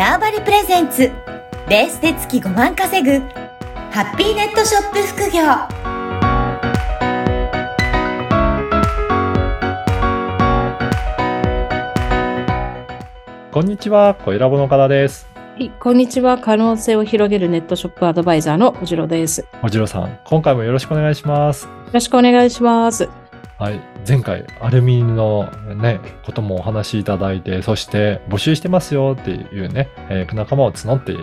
ターバリプレゼンツベースで月5万稼ぐハッピーネットショップ副業こんにちは、小ラボの方です。はい、こんにちは。可能性を広げるネットショップアドバイザーのおじろです。よおじろさん、今回もよろしくお願いします。ろしくお願いします。はい、前回、アルミのね、こともお話しいただいて、そして募集してますよっていうね、えー仲間を募ってい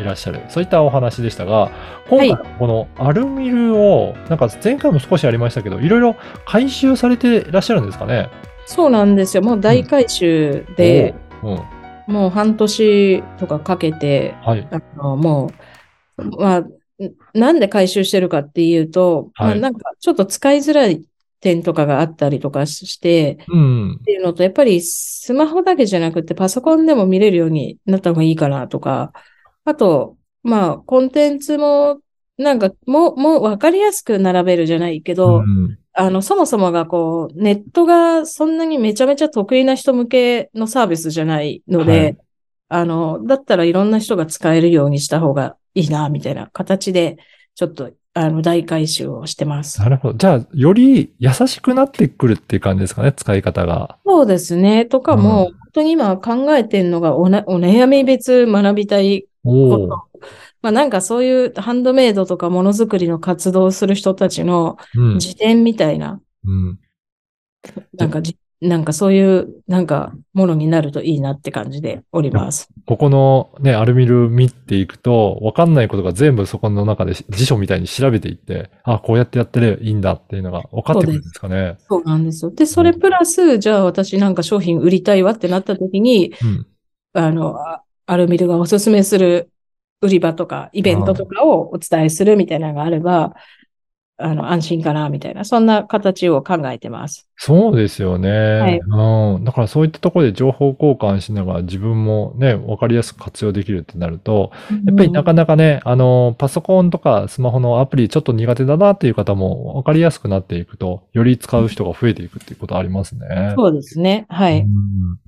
いらっしゃる、そういったお話でしたが、今回、はこのアルミルを、なんか前回も少しありましたけど、いろいろ回収されていらっしゃるんですかね？そうなんですよ。もう大回収で、おう、うん、もう半年とかかけて、はい、あのもう、まあ、んなんで回収してるかっていうと、はい。まあ、なんかちょっと使いづらい点とかがあったりとかして、うん。っ、ていうのと、やっぱりスマホだけじゃなくてパソコンでも見れるようになった方がいいかなとか、あと、まあ、コンテンツも、なんか、もう、もう分かりやすく並べるじゃないけど、うん。あの、そもそもがこう、ネットがそんなにめちゃめちゃ得意な人向けのサービスじゃないので、はい。あの、だったらいろんな人が使えるようにした方がいいな、みたいな形で、ちょっと、あの、大回収をしてます。なるほど。じゃあ、より優しくなってくるっていう感じですかね、使い方が。そうですね。とかも、うん本当に今考えてるのがおな、お悩み別学びたい。こと。まあなんかそういうハンドメイドとかものづくりの活動をする人たちのうん。辞典みたいな、うん。なんかじ、なんかそういう、なんかものになるといいなって感じでおります。ここのね、アルミル見ていくと、わかんないことが全部そこの中で辞書みたいに調べていって、あ、こうやってやってればいいんだっていうのが分かってくるんですかね。そうなんですよ。で、それプラス、じゃあ私なんか商品売りたいわってなった時に、うん。あの、あアルミルがおすすめする売り場とか、イベントとかをお伝えするみたいなのがあれば、あの、安心かな、みたいな、そんな形を考えてます。そうですよね。いうん。だからそういったところで情報交換しながら自分もね、わかりやすく活用できるってなると、やっぱりなかなかね、あの、パソコンとかスマホのアプリちょっと苦手だなっていう方もわかりやすくなっていくと、より使う人が増えていくっていうことありますね。そうですね。はい。うん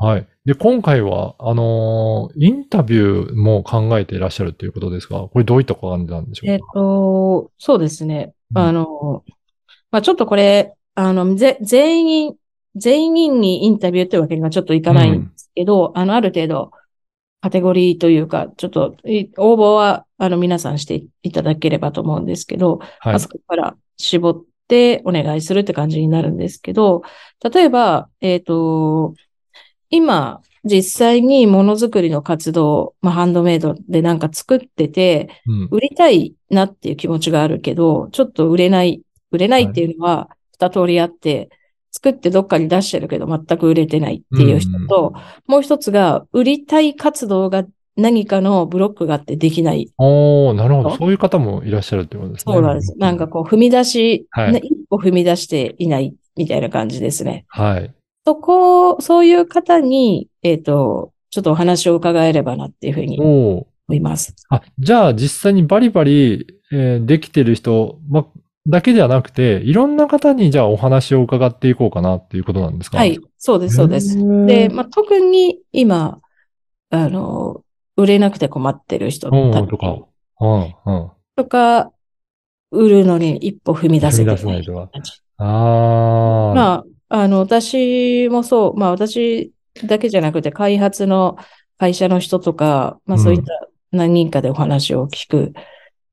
はい。で、今回は、あのーインタビューも考えていらっしゃるということですが、これどういった感じなんでしょえっうかと、そうですね。うんあの、まあ、ちょっとこれ、あの、ぜ、全員、全員にインタビューってわけにはちょっといかないんですけど、あの、ある程度、カテゴリーというか、ちょっと、い応募は、あの、皆さんしていただければと思うんですけど、はいあ。そこから絞ってお願いするって感じになるんですけど、例えば、えっと、今、実際にものづくりの活動、まあ、ハンドメイドでなんか作ってて、うん。売りたいなっていう気持ちがあるけど、ちょっと売れない、売れないっていうのは二通りあって、作ってどっかに出してるけど全く売れてないっていう人と、もう一つが売りたい活動が何かのブロックがあってできない。おー、なるほど。そういう方もいらっしゃるってことですね。そうなんです。なんかこう踏み出し、はいね一歩踏み出していないみたいな感じですね。はい。そこ、そういう方に、えっ、と、ちょっとお話を伺えればなっていうふうに。思います。あ、じゃあ実際にバリバリ、えーできてる人、ま、だけではなくて、いろんな方にじゃあお話を伺っていこうかなっていうことなんですか？はい、そうです、そうです。で、まあ、特に今、あの、売れなくて困ってる人とか。うん、うん。とか、売るのに一歩踏み出せて踏み出せないとかあー。まあ、あの、私もそう、まあ私だけじゃなくて開発の会社の人とか、まあそういった何人かでお話を聞く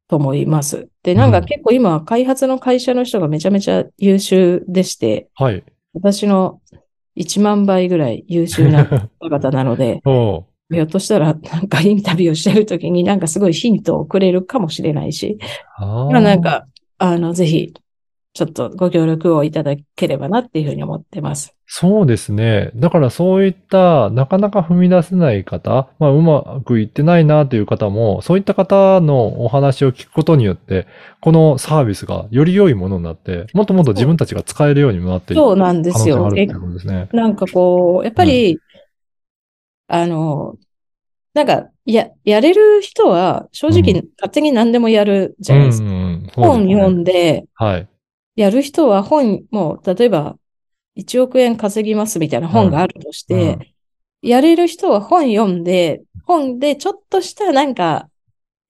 と思います。で、なんかうん結構今開発の会社の人がめちゃめちゃ優秀でして、はい。私の1万倍ぐらい優秀な方々なので。ひょっとしたら、なんかインタビューをしてるときになんかすごいヒントをくれるかもしれないし、あなんか、あの、ぜひ、ちょっとご協力をいただければなっていうふうに思ってます。そうですね。だからそういったなかなか踏み出せない方、まあうまくいってないなという方も、そういった方のお話を聞くことによって、このサービスがより良いものになって、もっともっと自分たちが使えるようにもなっていくそうなんですよ。なんかこう、やっぱり、あの、なんか、や、やれる人は正直うん勝手に何でもやるじゃないですか。うんうんうん、本読んんで、はい。やる人は本、もう、例えば、1億円稼ぎますみたいな本があるとして、やれる人は本読んで、本でちょっとしたなんか、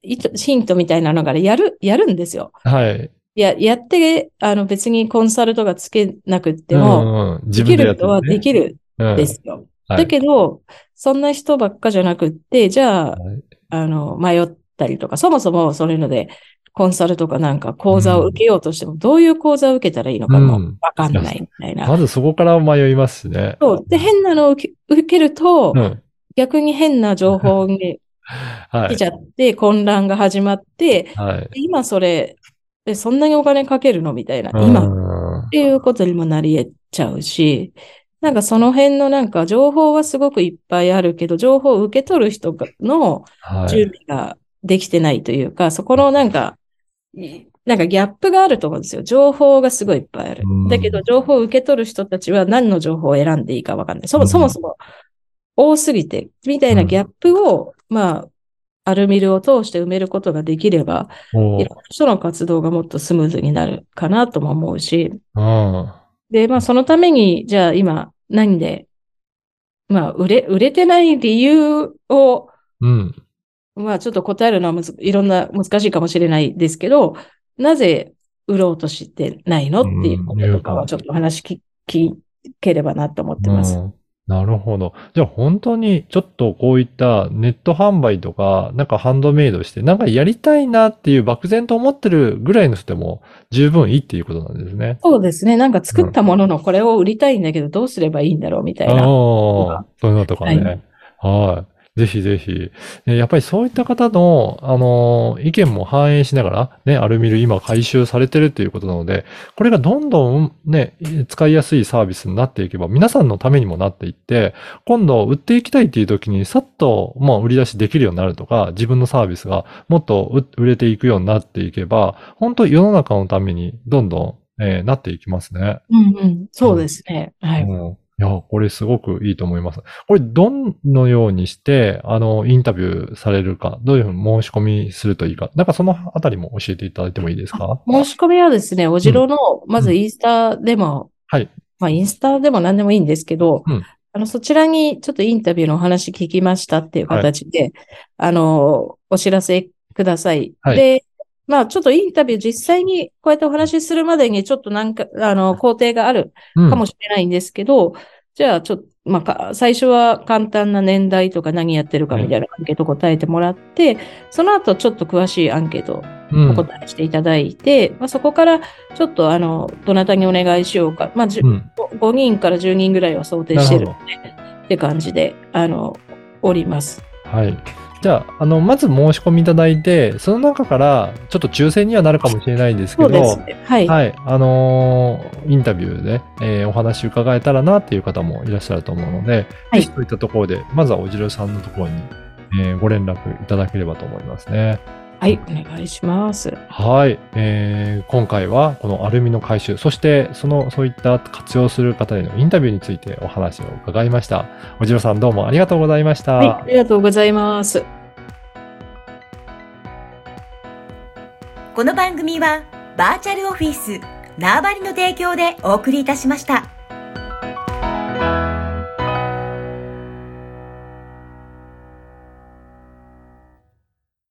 ヒントみたいなのがやる、やるんですよ。はい。や、やって、あの別にコンサルとかつけなくっても、うんうん、自できる人はできるるんですよ。はい。だけど、そんな人ばっかじゃなくって、じゃあ、はい。あの、迷ったりとか、そもそもそういうので、コンサルとかなんか講座を受けようとしても、どういう講座を受けたらいいのかもうんわかんないみたいな。まずそこから迷いますしね。そう。で、変なのを受けると、うん。逆に変な情報に はい来ち。ゃって、混乱が始まって、はい。今それ、えそんなにお金かけるのみたいな。うん今っていうことにもなり得ちゃうし、なんかその辺のなんか情報はすごくいっぱいあるけど、情報を受け取る人がのはい。準備ができてないというか、そこのなんか、いなんかギャップがあると思うんですよ。情報がすごいいっぱいあるうん。だけど、情報を受け取る人たちは何の情報を選んでいいかわかんない。そうんもそもそも多すぎて、みたいなギャップを、まあ、アルミルを通して埋めることができれば、おいろんな人の活動がもっとスムーズになるかなとも思うし、うん。で、まあ、そのために、じゃあ今、何で、まあ、売れ、売れてない理由を、うん。まあ、ちょっと答えるのはむずいろんな難しいかもしれないですけど、なぜ売ろうとしてないのっていうこととかは、ちょっと話聞聞ければなと思ってます。うんなるほど。じゃあ本当にちょっとこういったネット販売とか、なんかハンドメイドして、なんかやりたいなっていう漠然と思ってるぐらいの人でも十分いいっていうことなんですね。そうですね。なんか作ったもののこれを売りたいんだけど、どうすればいいんだろうみたいああ、な。そういうのとかね。はい。ぜひぜひ。ねやっぱりそういった方の、あのー意見も反映しながら、ね、アルミル今回収されてるっていうことなので、これがどんどんね、使いやすいサービスになっていけば、皆さんのためにもなっていって、今度売っていきたいっていう時に、さっと、まあ、売り出しできるようになるとか、自分のサービスがもっと売売れていくようになっていけば、本当世の中のためにどんどん、えーなっていきますね。うんうん。そうですね。はい。うんいや、これすごくいいと思います。これ、どのようにして、あの、インタビューされるか、どういうふうに申し込みするといいか、なんかそのあたりも教えていただいてもいいですか？申し込みはですね、おじろの、まずインスタでも、はい。まあインスタでも何でもいいんですけど、うんあの、そちらにちょっとインタビューのお話聞きましたっていう形で、あの、お知らせください。はいで、まあちょっとインタビュー実際にこうやってお話しするまでにちょっとなんか、あの、工程があるうんかもしれないんですけど、じゃあちょっと、まあか、最初は簡単な年代とか何やってるかみたいなアンケート答えてもらって、その後ちょっと詳しいアンケートうんお答えしていただいて、まあ、そこからちょっとあの、どなたにお願いしようか。まあ、うん。5人から10人ぐらいは想定してるので、って感じで、あの、おります。はい。じゃあ、あの、まず申し込みいただいて、その中から、ちょっと抽選にはなるかもしれないんですけど、そうですね。はい。はい。あのーインタビューで、えーお話伺えたらなっていう方もいらっしゃると思うので、はいぜひそういったところで、まずはおじろさんのところに、えーご連絡いただければと思いますね。はい、お願いします。はい。えー今回はこのアルミの回収、そしてその、そういった活用する方へのインタビューについてお話を伺いました。おじろさんどうもありがとうございました。はい、ありがとうございます。この番組はバーチャルオフィス縄張りの提供でお送りいたしました。